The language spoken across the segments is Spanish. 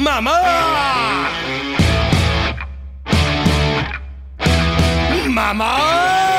Mamá. Mamá.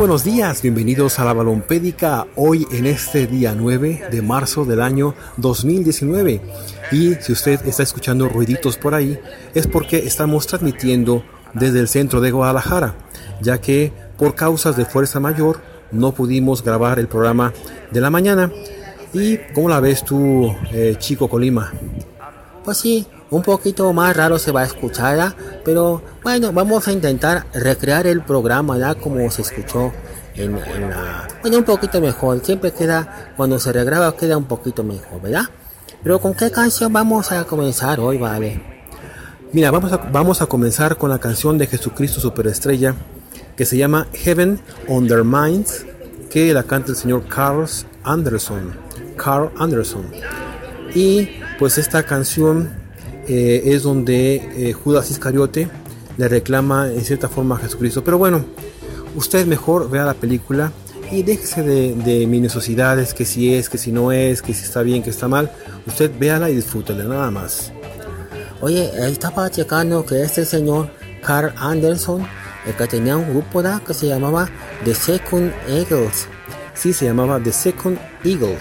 Buenos días, bienvenidos a la Balompédica hoy en este día 9 de marzo del año 2019. Y si usted está escuchando ruiditos por ahí, es porque estamos transmitiendo desde el centro de Guadalajara, ya que por causas de fuerza mayor no pudimos grabar el programa de la mañana. ¿Y cómo la ves tú, eh, Chico Colima? Pues sí, un poquito más raro se va a escuchar, ¿ya? pero bueno, vamos a intentar recrear el programa ya como se escuchó en, la... Bueno, un poquito mejor, siempre queda, cuando se regraba queda un poquito mejor, ¿verdad? Pero ¿con qué canción vamos a comenzar hoy, vale? Mira, vamos a, vamos a comenzar con la canción de Jesucristo Superestrella que se llama Heaven on Minds, que la canta el señor Carl Anderson. Carl Anderson. Y pues esta canción eh, es donde eh, Judas Iscariote le reclama en cierta forma a Jesucristo. Pero bueno, usted mejor vea la película y déjese de, de minuciosidades, que si es, que si no es, que si está bien, que está mal. Usted véala y disfrútela, nada más. Oye, estaba checando que este señor Carl Anderson, el que tenía un grupo que se llamaba The Second Eagles. Sí, se llamaba The Second Eagles.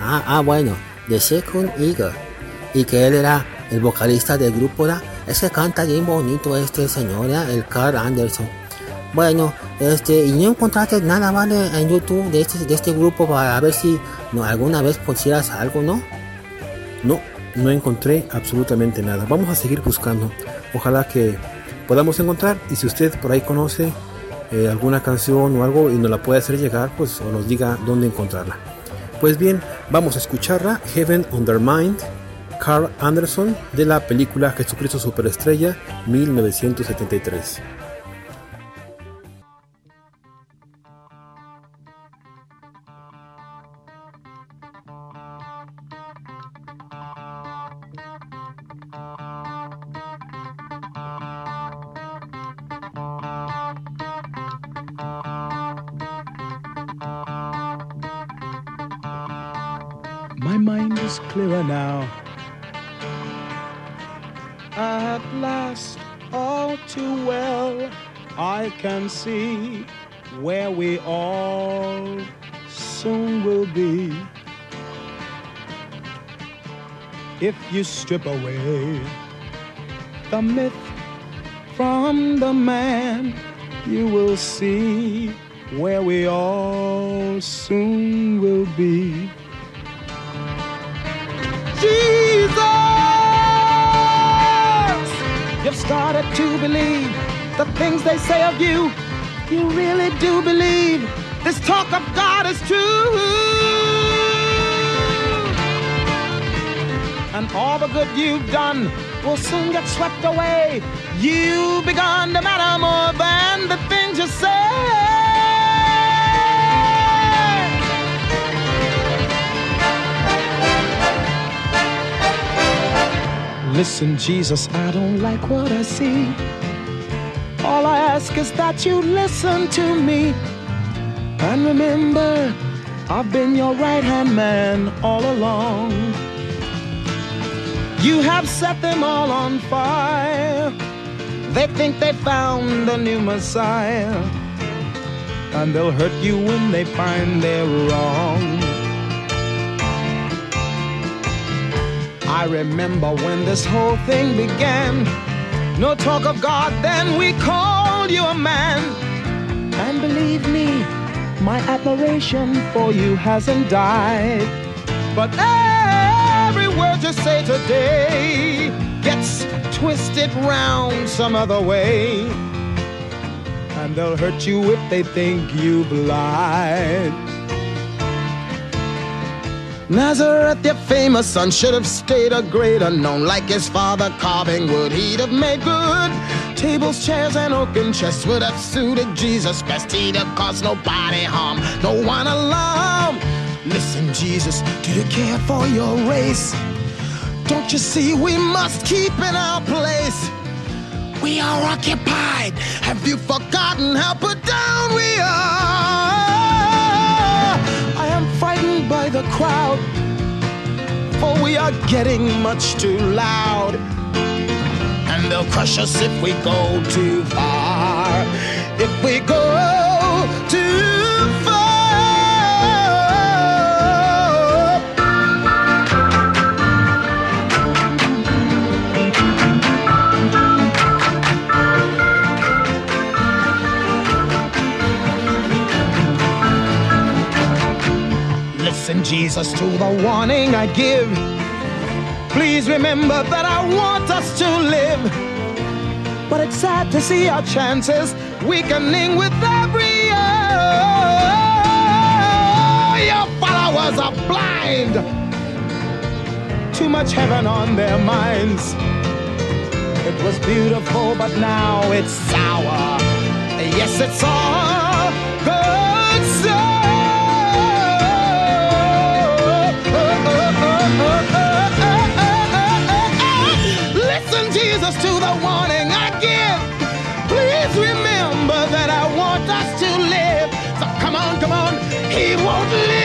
Ah, ah, bueno, The Second Eagle. Y que él era el vocalista del grupo, ¿da? es que canta bien bonito este señor, el Carl Anderson. Bueno, este, y no encontraste nada más en YouTube de este, de este grupo para ver si alguna vez pusieras algo, ¿no? No, no encontré absolutamente nada. Vamos a seguir buscando. Ojalá que podamos encontrar y si usted por ahí conoce eh, alguna canción o algo y nos la puede hacer llegar, pues o nos diga dónde encontrarla. Pues bien, vamos a escucharla, Heaven Undermined Carl Anderson de la película Jesucristo Superestrella 1973. You strip away the myth from the man, you will see where we all soon will be. Jesus! You've started to believe the things they say of you. You really do believe this talk of God is true. And all the good you've done will soon get swept away. You've begun to matter more than the things you say. Listen, Jesus, I don't like what I see. All I ask is that you listen to me. And remember, I've been your right hand man all along. You have set them all on fire. They think they found a new Messiah. And they'll hurt you when they find they're wrong. I remember when this whole thing began. No talk of God, then we called you a man. And believe me, my admiration for you hasn't died. But every word you say today gets twisted round some other way. And they'll hurt you if they think you've lied. Nazareth, your famous son, should have stayed a greater known. Like his father carving wood, he'd have made good. Tables, chairs, and oaken chests would have suited Jesus best. He'd have caused nobody harm, no one alarm. Listen, Jesus, do you care for your race? Don't you see we must keep in our place? We are occupied. Have you forgotten how put down we are? I am frightened by the crowd, for we are getting much too loud. And they'll crush us if we go too far. Listen, Jesus, to the warning I give. Please remember that I want us to live. But it's sad to see our chances weakening with every year. Your followers are blind. Too much heaven on their minds. It was beautiful, but now it's sour. Yes, it's all good Listen, Jesus, to the warning I give. Please remember that I want us to live. So come on, come on. He won't listen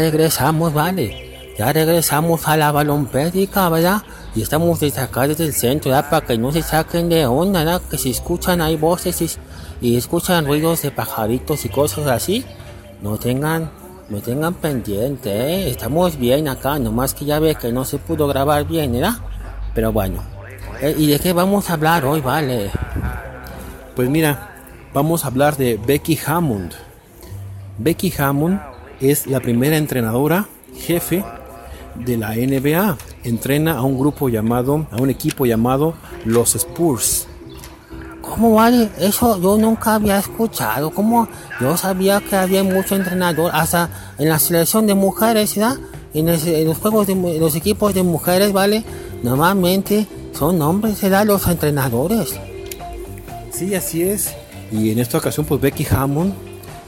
regresamos, vale. Ya regresamos a la balompédica, ¿verdad? Y estamos desde acá, desde el centro. Para que no se saquen de onda, ¿verdad? Que si escuchan ahí voces y, escuchan ruidos de pajaritos y cosas así, no tengan, no tengan pendiente, ¿eh? Estamos bien acá, nomás que ya ve que no se pudo grabar bien, ¿verdad? Pero bueno. Eh, ¿Y de qué vamos a hablar hoy, vale? Pues mira, vamos a hablar de Becky Hammond. Becky Hammond es la primera entrenadora jefe de la NBA. Entrena a un grupo llamado, a un equipo llamado los Spurs. ¿Cómo vale? Eso yo nunca había escuchado. ¿Cómo? Yo sabía que había mucho entrenador, hasta en la selección de mujeres, ¿verdad? En, en los juegos de mu- los equipos de mujeres, ¿vale? Normalmente son hombres, ¿verdad? Los entrenadores. Sí, así es. Y en esta ocasión, pues Becky Hammond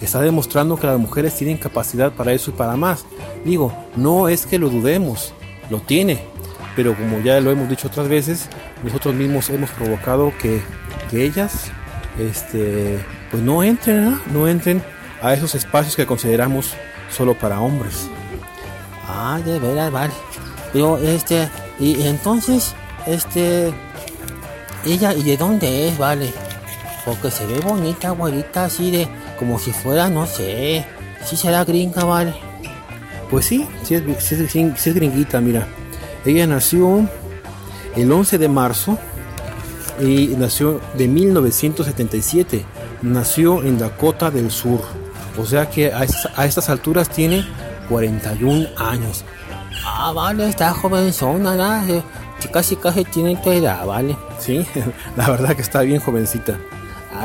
está demostrando que las mujeres tienen capacidad para eso y para más. Digo, no es que lo dudemos, lo tiene. Pero como ya lo hemos dicho otras veces, nosotros mismos hemos provocado que, que ellas este, pues no entren, ¿no? no entren a esos espacios que consideramos solo para hombres. Ah, de veras, vale. Pero, este, y, y entonces, este, ella, ¿y de dónde es, vale? Porque se ve bonita, güerita, así de, como si fuera, no sé, si será gringa, vale. Pues sí, sí es, sí es- sí es gringuita, mira. Ella nació el 11 de marzo y nació de 1977. Nació en Dakota del Sur. O sea que a, estas- a estas alturas tiene 41 años. Ah, vale, está jovenzona, que Casi, casi tiene tu edad, vale. Sí, la verdad que está bien jovencita.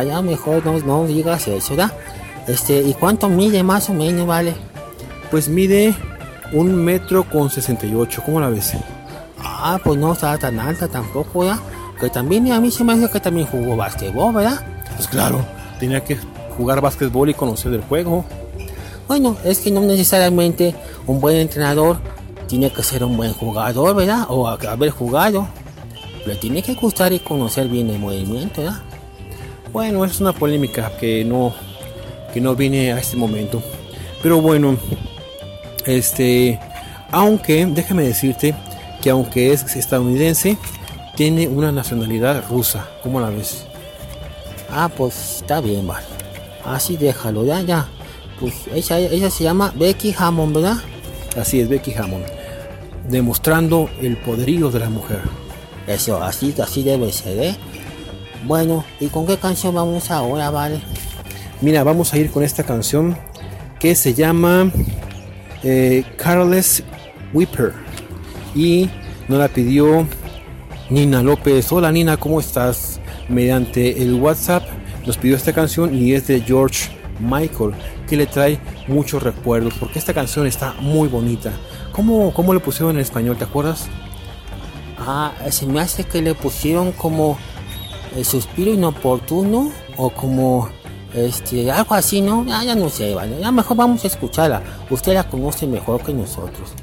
Ya mejor no, no digas eso, ¿verdad? Este, ¿y cuánto mide más o menos, vale? Pues mide un metro con 68. ¿Cómo la ves? Ah, pues no está tan alta tampoco, ¿verdad? Que también a mí se me hace que también jugó basquetbol, ¿verdad? Pues claro, tenía que jugar básquetbol y conocer el juego. Bueno, es que no necesariamente un buen entrenador tiene que ser un buen jugador, ¿verdad? O haber jugado. Le tiene que gustar y conocer bien el movimiento, ¿verdad? Bueno, es una polémica que no, que no viene a este momento. Pero bueno, este, aunque, déjame decirte que aunque es estadounidense, tiene una nacionalidad rusa. ¿Cómo la ves? Ah, pues está bien, vale. Así déjalo, ya, ya. Pues ella, ella se llama Becky Hammond, ¿verdad? Así es, Becky Hammond. Demostrando el poderío de la mujer. Eso, así, así debe ser, ¿eh? Bueno, ¿y con qué canción vamos ahora, vale? Mira, vamos a ir con esta canción que se llama eh, Careless Whipper. Y nos la pidió Nina López. Hola Nina, ¿cómo estás? Mediante el WhatsApp nos pidió esta canción y es de George Michael, que le trae muchos recuerdos, porque esta canción está muy bonita. ¿Cómo, cómo le pusieron en español, te acuerdas? Ah, se me hace que le pusieron como el suspiro inoportuno o como este algo así, ¿no? Ya, ya no sé, vale. Ya mejor vamos a escucharla. Usted la conoce mejor que nosotros.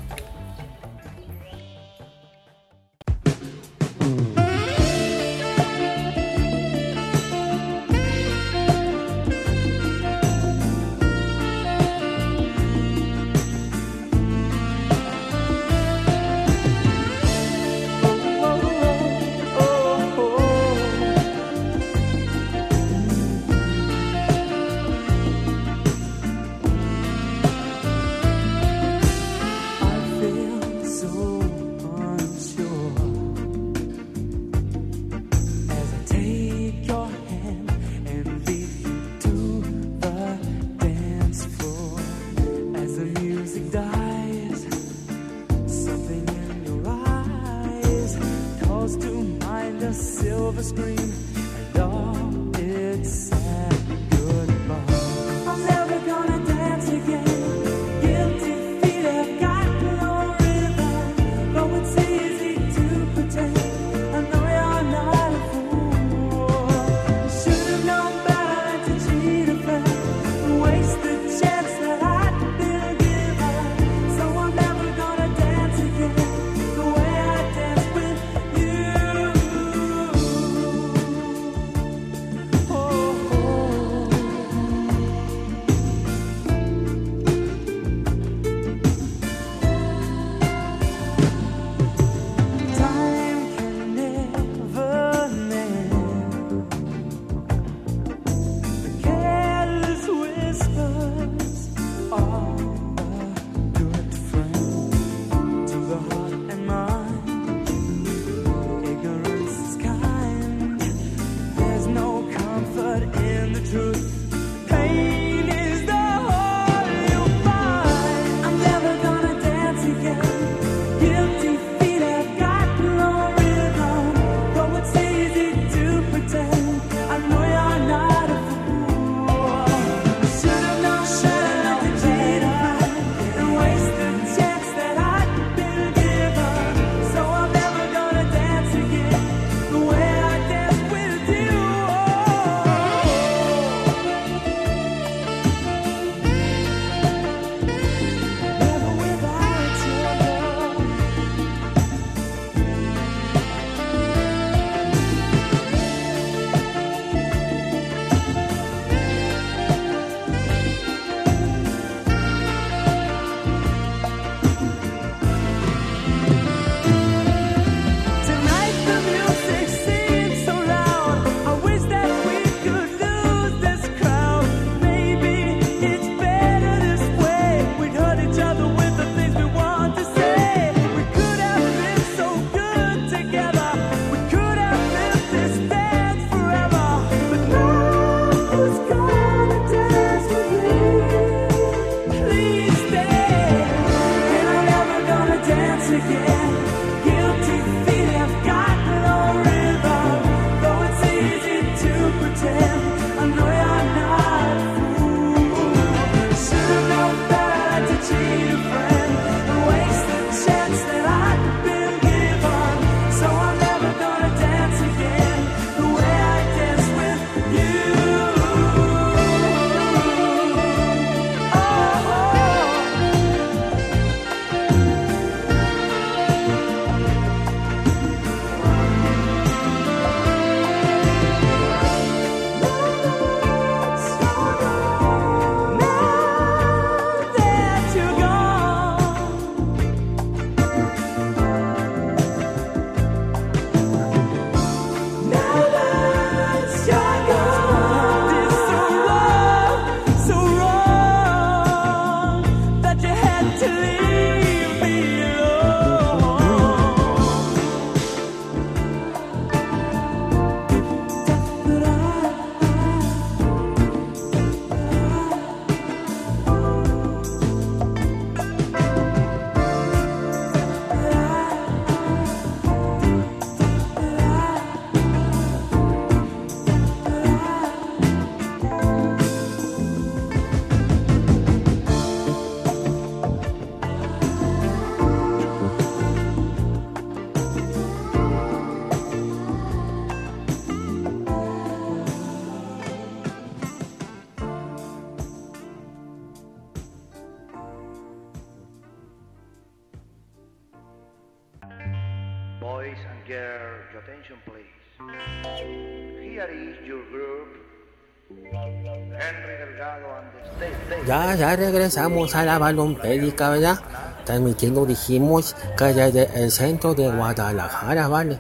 Ya, ya regresamos a la balompédica, ¿verdad? Transmitiendo, dijimos, que desde el centro de Guadalajara, ¿vale?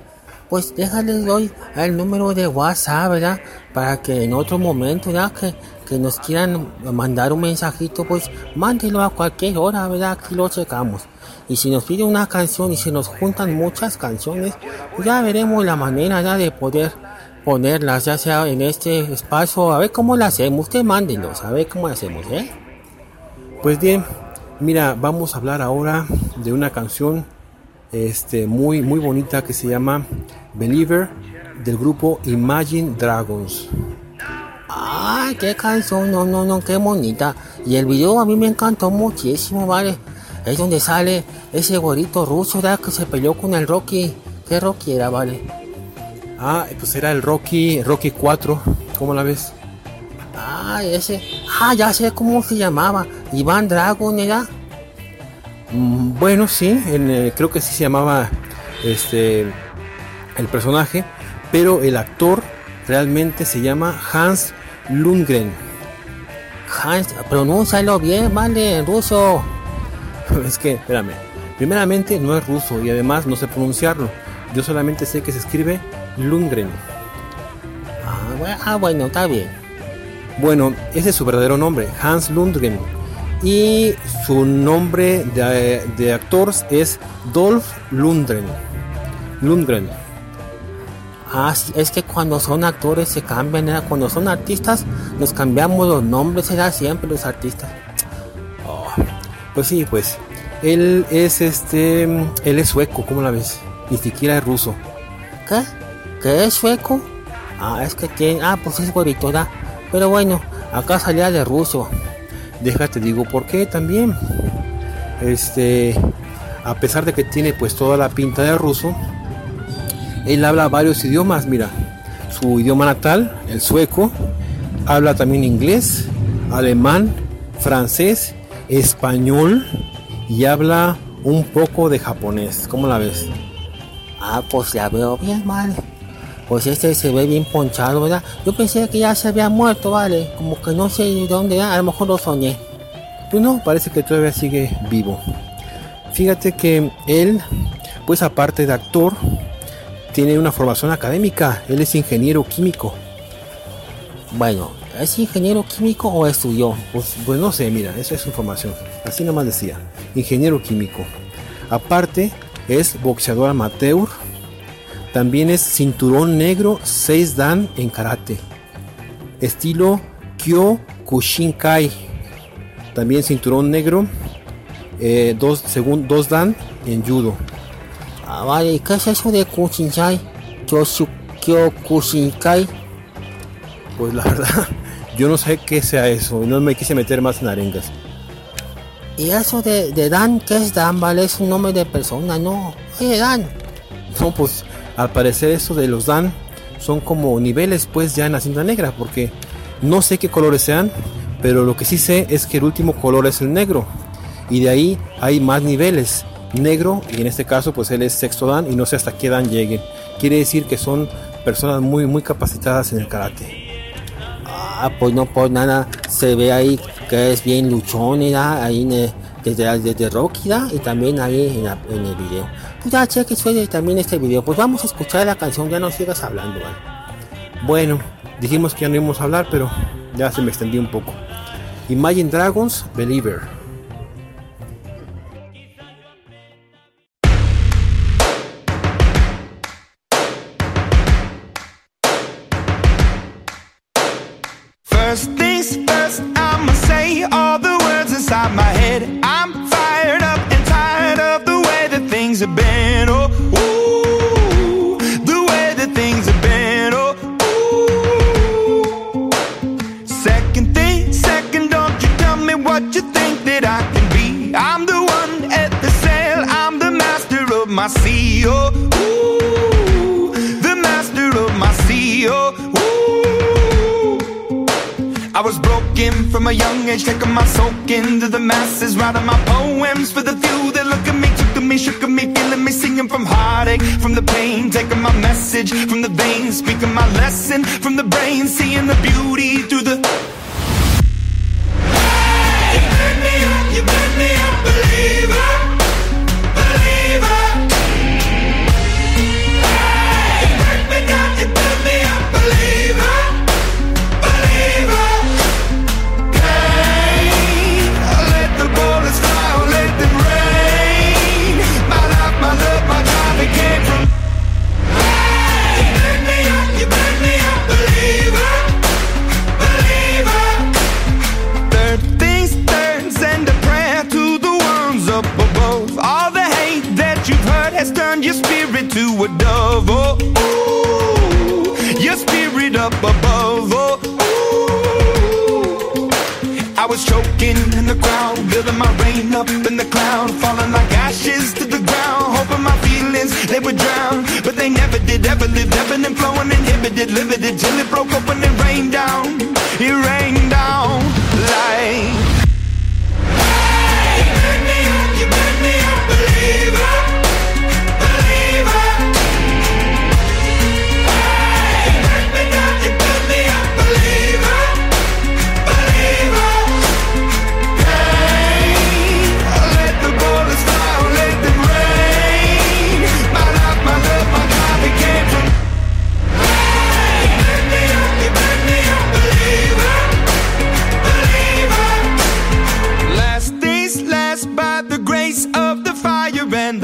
Pues déjales doy el número de WhatsApp, ¿verdad? Para que en otro momento, ¿verdad? Que, que nos quieran mandar un mensajito, pues mándenlo a cualquier hora, ¿verdad? Aquí lo checamos. Y si nos pide una canción y se nos juntan muchas canciones, ya veremos la manera, ¿verdad? De poder ponerlas, ya sea en este espacio, a ver cómo la hacemos. Usted mándenlos, a ver cómo la hacemos, ¿eh? Pues bien, mira, vamos a hablar ahora de una canción este, muy, muy bonita que se llama Believer del grupo Imagine Dragons. Ay, qué canción, no, no, no, qué bonita. Y el video a mí me encantó muchísimo, ¿vale? Es donde sale ese gorito ruso, ¿verdad? Que se peleó con el Rocky. ¿Qué Rocky era, vale? Ah, pues era el Rocky, Rocky 4, ¿cómo la ves? Ay, ese. Ah, ya sé cómo se llamaba. Iván Dragon, ¿era? Mm, Bueno, sí, eh, creo que sí se llamaba este el personaje, pero el actor realmente se llama Hans Lundgren. Hans, pronúncialo bien, ¿vale? En ruso. Es que, espérame, primeramente no es ruso y además no sé pronunciarlo. Yo solamente sé que se escribe Lundgren. Ah, bueno, ah, está bien. Bueno, ese es su verdadero nombre, Hans Lundgren. Y su nombre de, de actor es Dolph Lundgren. Lundgren. Ah, es que cuando son actores se cambian, ¿verdad? Cuando son artistas nos cambiamos los nombres, será siempre los artistas. Pues sí, pues. Él es este. Él es sueco, ¿cómo la ves? Ni siquiera es ruso. ¿Qué? ¿Qué es sueco? Ah, es que tiene. Ah, pues es güerito. Pero bueno, acá salía de ruso. Déjate digo por qué también. Este. A pesar de que tiene pues toda la pinta de ruso. Él habla varios idiomas, mira. Su idioma natal, el sueco. Habla también inglés, alemán, francés, español y habla un poco de japonés. ¿Cómo la ves? Ah, pues la veo bien, vale. Pues este se ve bien ponchado, ¿verdad? Yo pensé que ya se había muerto, vale. Como que no sé de dónde, a lo mejor lo soñé. Pues no, parece que todavía sigue vivo. Fíjate que él, pues aparte de actor, tiene una formación académica. Él es ingeniero químico. Bueno, ¿es ingeniero químico o estudió? Pues, pues no sé, mira, esa es su formación. Así nomás decía. Ingeniero químico. Aparte, es boxeador amateur. También es cinturón negro 6 dan en karate. Estilo Kyokushinkai. También cinturón negro 2 según 2 dan en judo. Ah, vale, ¿y qué es eso de Kushinsai? Kyoshu- Kyokushinkai. Pues la verdad, yo no sé qué sea eso. No me quise meter más en arengas. ¿Y eso de, de Dan? ¿Qué es Dan? Vale, es un nombre de persona, no. Oye, Dan. No, pues al parecer eso de los Dan son como niveles pues ya en la cinta negra porque no sé qué colores sean, pero lo que sí sé es que el último color es el negro y de ahí hay más niveles, negro y en este caso pues él es sexto Dan y no sé hasta qué Dan llegue. Quiere decir que son personas muy muy capacitadas en el karate. Ah, pues no por nada se ve ahí que es bien luchón. Ahí desde, desde Rocky. Y también ahí en el video. Ya, cheque suele también este video. Pues vamos a escuchar la canción, ya no sigas hablando. Bueno, dijimos que ya no íbamos a hablar, pero ya se me extendió un poco. Imagine Dragons, Believer.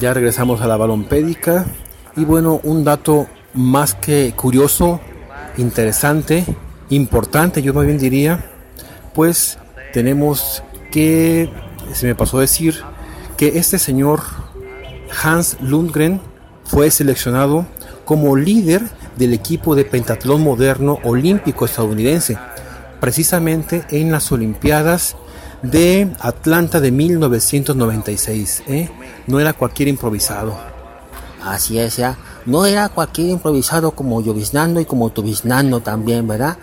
Ya regresamos a la balompédica. Y bueno, un dato más que curioso, interesante, importante, yo más bien diría, pues tenemos que, se me pasó decir, que este señor Hans Lundgren fue seleccionado como líder del equipo de pentatlón moderno olímpico estadounidense, precisamente en las Olimpiadas de Atlanta de 1996. ¿eh? No era cualquier improvisado. Así es, ya. No era cualquier improvisado como lloviznando y como tubiznando también, ¿verdad?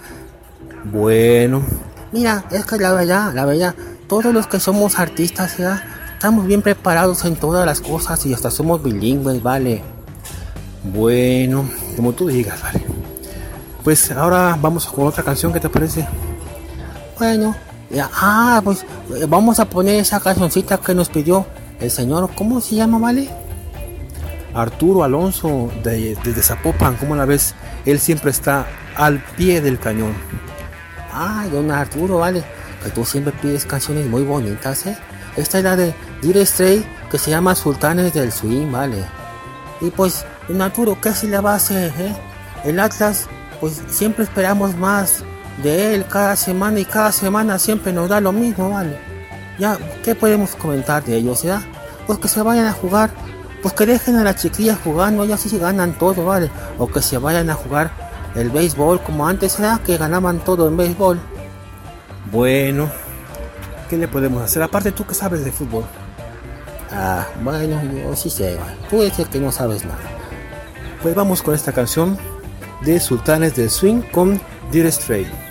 Bueno, Mira, es que la verdad, la verdad, todos los que somos artistas, ya, estamos bien preparados en todas las cosas y hasta somos bilingües, ¿vale? bueno, como tú digas, vale. Pues ahora vamos con otra canción, ¿qué te parece? Bueno, ah, pues eh, vamos a poner esa cancioncita que nos pidió el señor, ¿cómo se llama, vale? Arturo Alonso de, desde Zapopan, ¿cómo la ves? Él siempre está al pie del cañón. Ah, don Arturo, vale. Que tú siempre pides canciones muy bonitas, ¿eh? Esta es la de Dire Stray que se llama Sultanes del Swing, vale. Y pues, don Arturo, ¿qué se le va a hacer, eh? El Atlas, pues siempre esperamos más de él cada semana y cada semana siempre nos da lo mismo, vale. Ya, ¿qué podemos comentar de ellos, ya? Pues que se vayan a jugar, pues que dejen a las chiquillas jugando, ellas sí ganan todo, vale. O que se vayan a jugar el béisbol como antes era, que ganaban todo en béisbol. Bueno, ¿qué le podemos hacer? Aparte tú que sabes de fútbol. Ah, bueno, yo sí sé. Tú dices que no sabes nada. Pues vamos con esta canción de Sultanes del Swing con Dire Stray.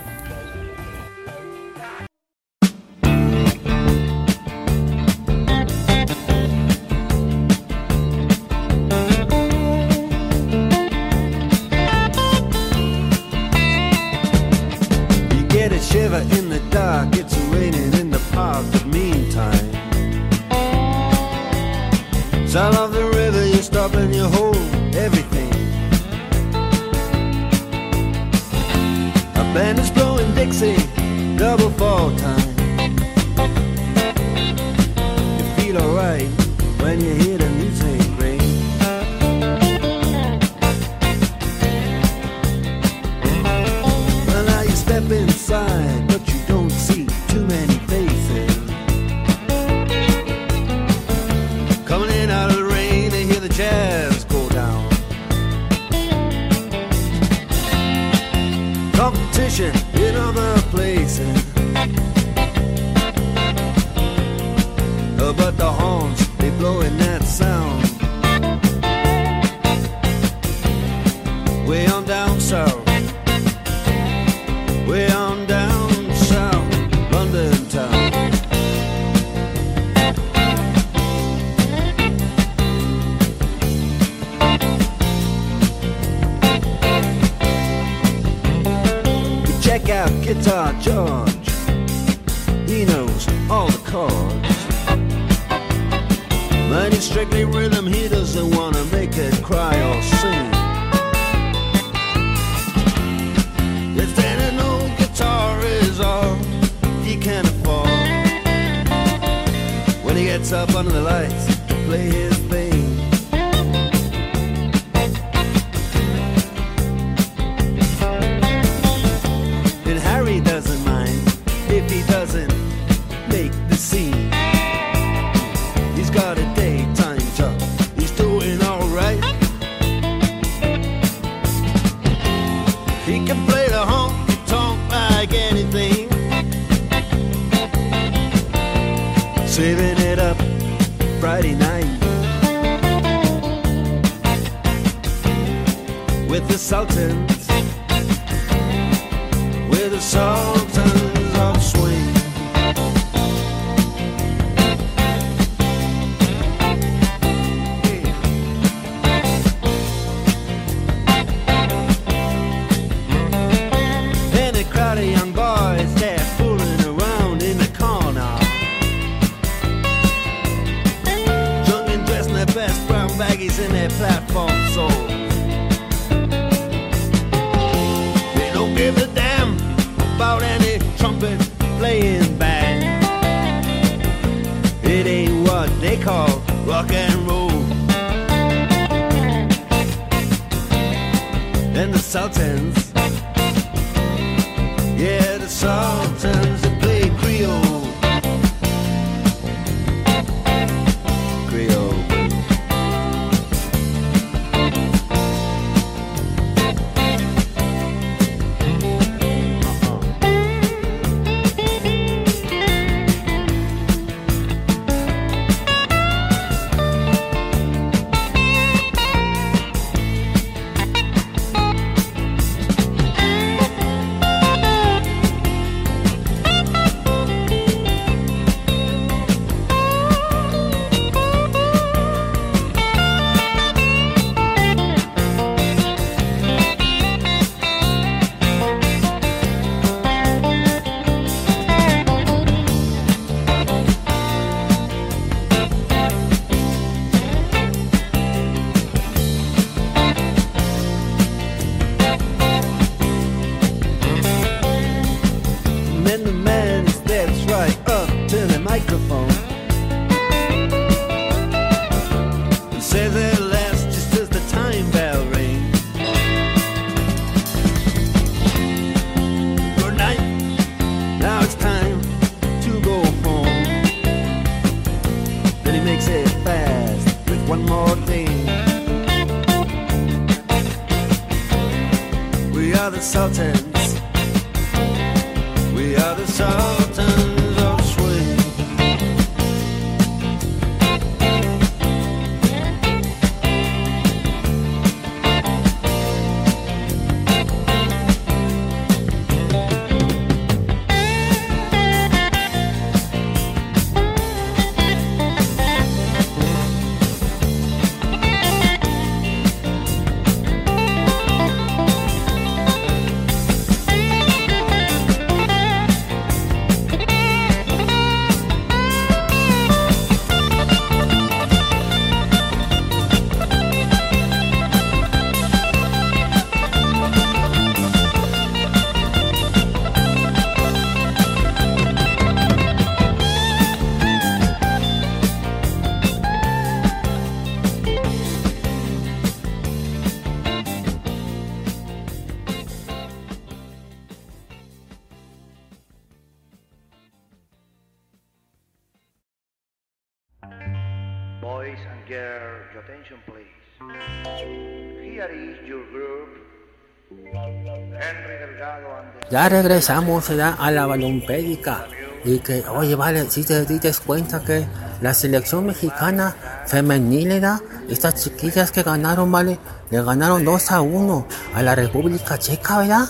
Ya regresamos ¿verdad? a la balompédica. Y que, oye, vale, si te dices cuenta que la selección mexicana femenil, ¿verdad? Estas chiquillas que ganaron, vale, le ganaron 2 a 1 a la República Checa, ¿verdad?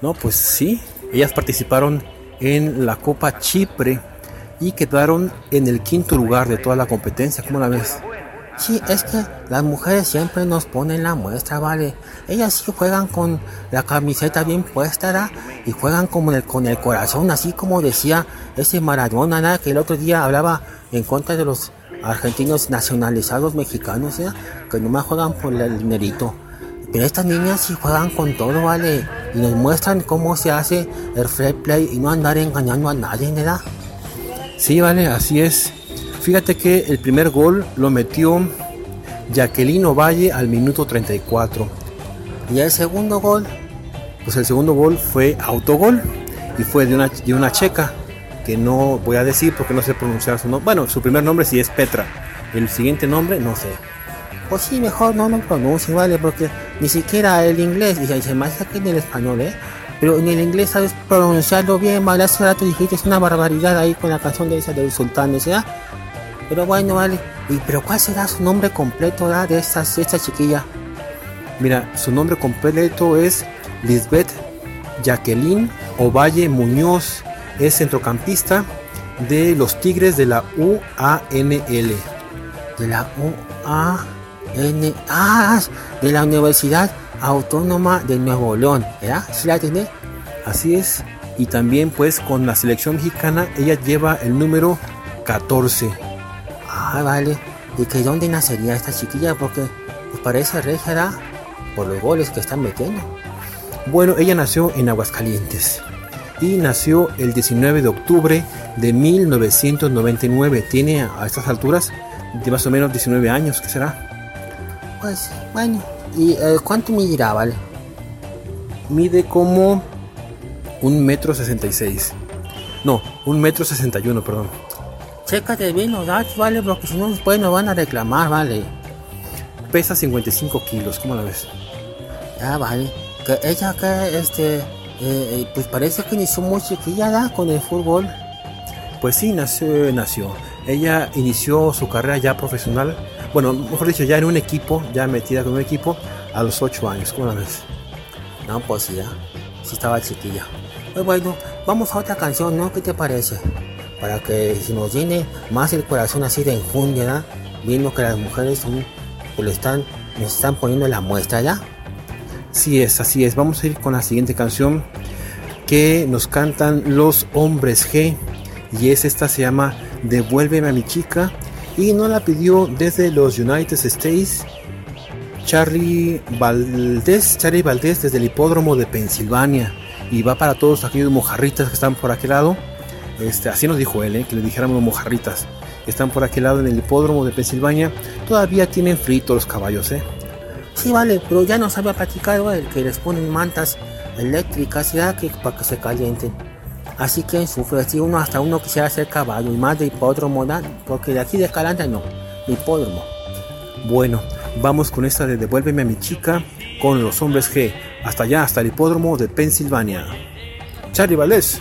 No, pues sí, ellas participaron en la Copa Chipre y quedaron en el quinto lugar de toda la competencia. ¿Cómo la ves? Sí, es que las mujeres siempre nos ponen la muestra, ¿vale? Ellas sí juegan con la camiseta bien puesta, ¿verdad? Y juegan como el, con el corazón, así como decía ese Maradona, ¿verdad? Que el otro día hablaba en contra de los argentinos nacionalizados mexicanos, ¿verdad? Que nomás juegan por el dinerito. Pero estas niñas sí juegan con todo, ¿vale? Y nos muestran cómo se hace el free play y no andar engañando a nadie, ¿verdad? Sí, vale, así es. Fíjate que el primer gol lo metió Jacqueline Ovalle al minuto 34. Y el segundo gol, Pues el segundo gol fue autogol y fue de una, de una checa que no voy a decir porque no sé pronunciar su nombre. Bueno, su primer nombre sí es Petra. El siguiente nombre no sé. pues sí, mejor no lo pronuncie, ¿vale? Porque ni siquiera el inglés, y se hace que en el español, ¿eh? Pero en el inglés sabes pronunciarlo bien, ¿vale? Hace rato dijiste es una barbaridad ahí con la canción de esa del sultán, ¿verdad? Pero bueno, vale. ¿Y pero cuál será su nombre completo, ¿verdad? De esta, esta chiquilla. Mira, su nombre completo es Lisbeth Jacqueline Ovalle Muñoz. Es centrocampista de los Tigres de la UANL. De la UAN... Ah, de la Universidad Autónoma de Nuevo León, ¿verdad? ¿Sí la tiene? Así es. Y también pues con la selección mexicana ella lleva el número 14. Ah, vale. ¿Y que dónde nacería esta chiquilla? Porque pues parece regia, ¿verdad? Por los goles que están metiendo. Bueno, ella nació en Aguascalientes y nació el 19 de octubre de 1999. Tiene a estas alturas de más o menos 19 años, ¿qué será? Pues, bueno. ¿Y eh, cuánto medirá, vale? Mide como un metro 66. No, un metro 61, perdón. Chécate bien los datos, vale, porque si no después nos van a reclamar, vale. Pesa 55 kilos, ¿cómo la ves? Ah, vale. Que ella que, este, eh, eh, pues parece que inició muy chiquilla. Con el fútbol. Pues sí, nació, nació. Ella inició su carrera ya profesional, bueno, mejor dicho, ya en un equipo, ya metida con un equipo, a los 8 años, ¿cómo la ves? No, pues ¿ya? sí estaba chiquilla. Pues bueno, vamos a otra canción, ¿no? ¿Qué te parece? Para que se nos llene más el corazón así de enjundia. Viendo que las mujeres son, están, nos están poniendo la muestra, ¿ya? Sí es, así es. Vamos a ir con la siguiente canción que nos cantan los hombres G. Y es esta, se llama Devuélveme a mi chica. Y nos la pidió desde los United States Charlie Valdés, Charlie Valdés desde el hipódromo de Pensilvania. Y va para todos aquellos mojarritas que están por aquel lado. Este, así nos dijo él, ¿eh? que le dijéramos mojarritas. Están por aquel lado en el hipódromo de Pensilvania. Todavía tienen frito los caballos, ¿eh? Sí, vale, pero ya nos había platicado el que les ponen mantas eléctricas, ya que para que se calienten. Así que sufre, si uno hasta uno quisiera ser caballo y más de hipódromo, ¿da? porque de aquí de Escalante no, de hipódromo. Bueno, vamos con esta de Devuélveme a mi chica con los hombres G. Hasta allá, hasta el hipódromo de Pensilvania. Charlie Valdés.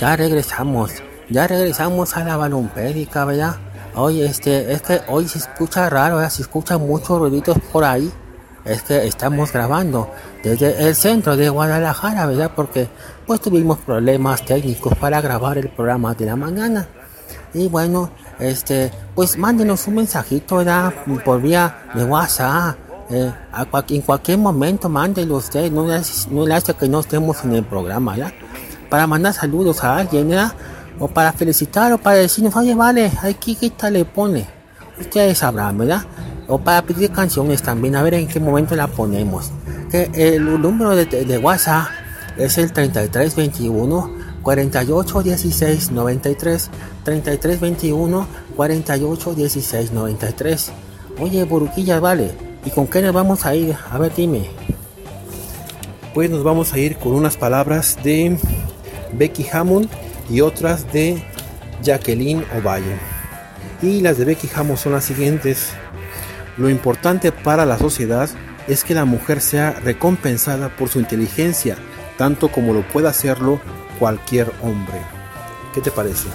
Ya regresamos, ya regresamos a la balompédica, ¿verdad? Oye, este, es que hoy se escucha raro, ¿verdad? Se escuchan muchos ruiditos por ahí. Es que estamos grabando desde el centro de Guadalajara, ¿verdad? Porque pues tuvimos problemas técnicos para grabar el programa de la mañana. Y bueno, este, pues mándenos un mensajito, ¿verdad? Por vía de WhatsApp. Eh, en cualquier momento mándelo usted, no le, no le hace que no estemos en el programa, ¿verdad? Para mandar saludos a alguien, ¿verdad? O para felicitar o para decirnos, oye, vale, aquí qué tal le pone. Ustedes sabrán, ¿verdad? O para pedir canciones también, a ver en qué momento la ponemos. Que el número de, de WhatsApp es el 3321 48 16 93 3321 48 16 93 Oye, Buruquilla, vale. ¿Y con qué nos vamos a ir? A ver, dime. Pues nos vamos a ir con unas palabras de Becky Hammond y otras de Jacqueline Ovalle. Y las de Becky Hammond son las siguientes. Lo importante para la sociedad es que la mujer sea recompensada por su inteligencia, tanto como lo pueda hacerlo cualquier hombre. ¿Qué te parece?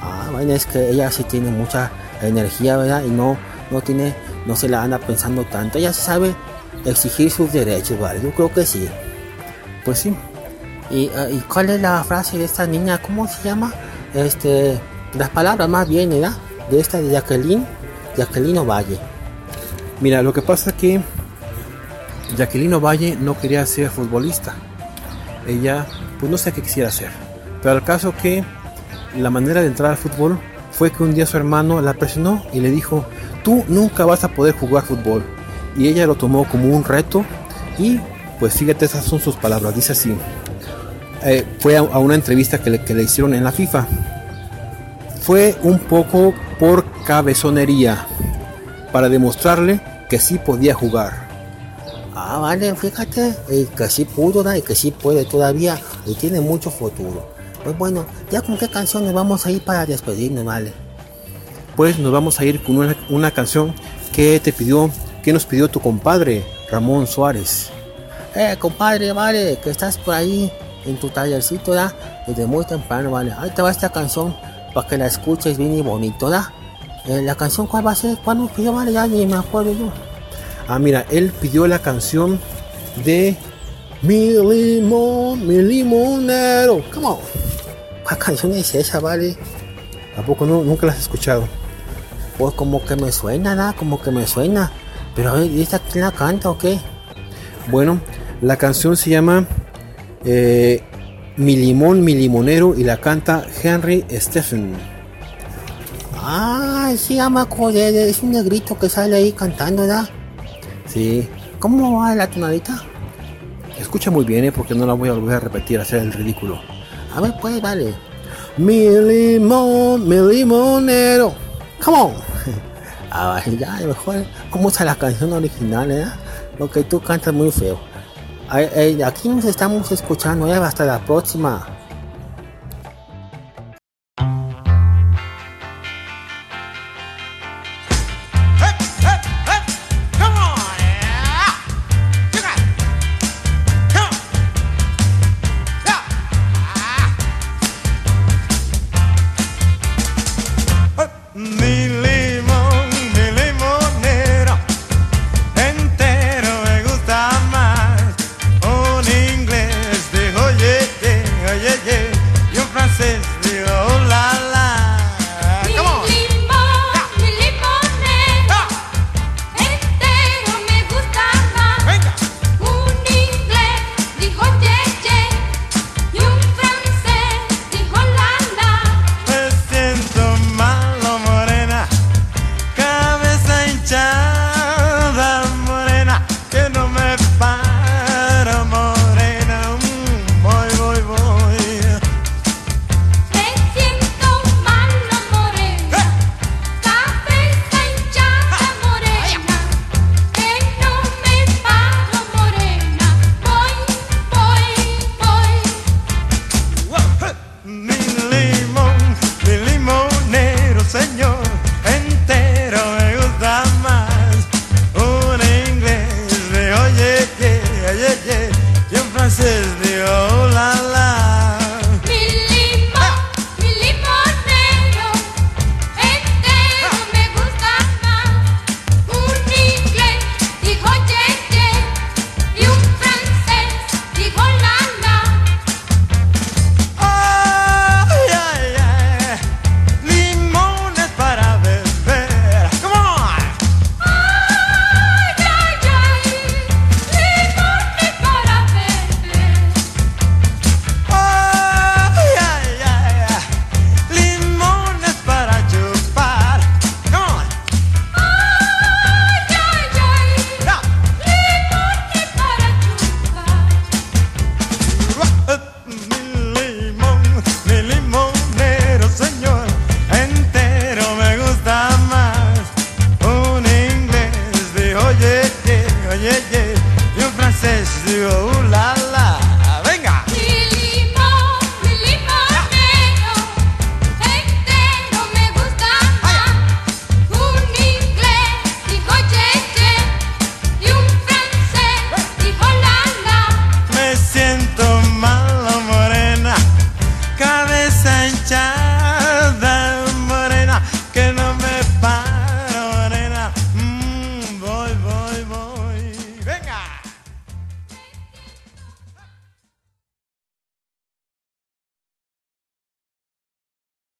Ah, bueno, es que ella sí tiene mucha energía, ¿verdad? Y no, no tiene, no se la anda pensando tanto. Ella sabe exigir sus derechos, ¿vale? Yo creo que sí. Pues sí. ¿Y, ah, ¿y cuál es la frase de esta niña? ¿Cómo se llama? Este, las palabras más bien, ¿verdad? De esta de Jacqueline, Jacqueline Ovalle. Mira, lo que pasa que Jacqueline Ovalle no quería ser futbolista. Ella, pues no sé qué quisiera hacer. Pero al caso que la manera de entrar al fútbol fue que un día su hermano la presionó y le dijo, tú nunca vas a poder jugar fútbol. Y ella lo tomó como un reto y pues fíjate, esas son sus palabras. Dice así, eh, fue a, a una entrevista que le, que le hicieron en la FIFA. Fue un poco por cabezonería para demostrarle que sí podía jugar. Ah, vale, fíjate, eh, que sí pudo, ¿verdad? Y que sí puede todavía, y tiene mucho futuro. Pues bueno, ya con qué canción nos vamos a ir para despedirnos, ¿vale? pues nos vamos a ir con una, una canción que te pidió, que nos pidió tu compadre Ramón Suárez. Eh, compadre, vale, que estás por ahí en tu tallercito, ¿verdad? Desde muy temprano, vale. Ahí te va esta canción para que la escuches bien y bonito, ¿verdad? Eh, la canción, ¿cuál va a ser? ¿Cuál nos pidió, vale? Ya ni me acuerdo yo. Ah, mira, él pidió la canción de Mi limón, mi limonero. Come on. ¿Cuál canción es esa, vale? ¿A poco no? Nunca la has escuchado. Pues como que me suena, ¿verdad? Como que me suena. Pero a ver, ¿y esta quién la canta o qué? Bueno, la canción se llama eh, Mi limón, mi limonero y la canta Henry Stephen. Ah, sí, acordé. Es un negrito que sale ahí cantando, ¿verdad? Sí, ¿Cómo va la tonadita? escucha muy bien, ¿eh? porque no la voy a volver a repetir, hacer el ridículo. A ver, pues, vale. Mi limón, mi limonero. Come on. Ah, vale, ya, mejor. ¿Cómo está la canción original, eh? Lo que tú cantas muy feo. Aquí nos estamos escuchando, hasta la próxima.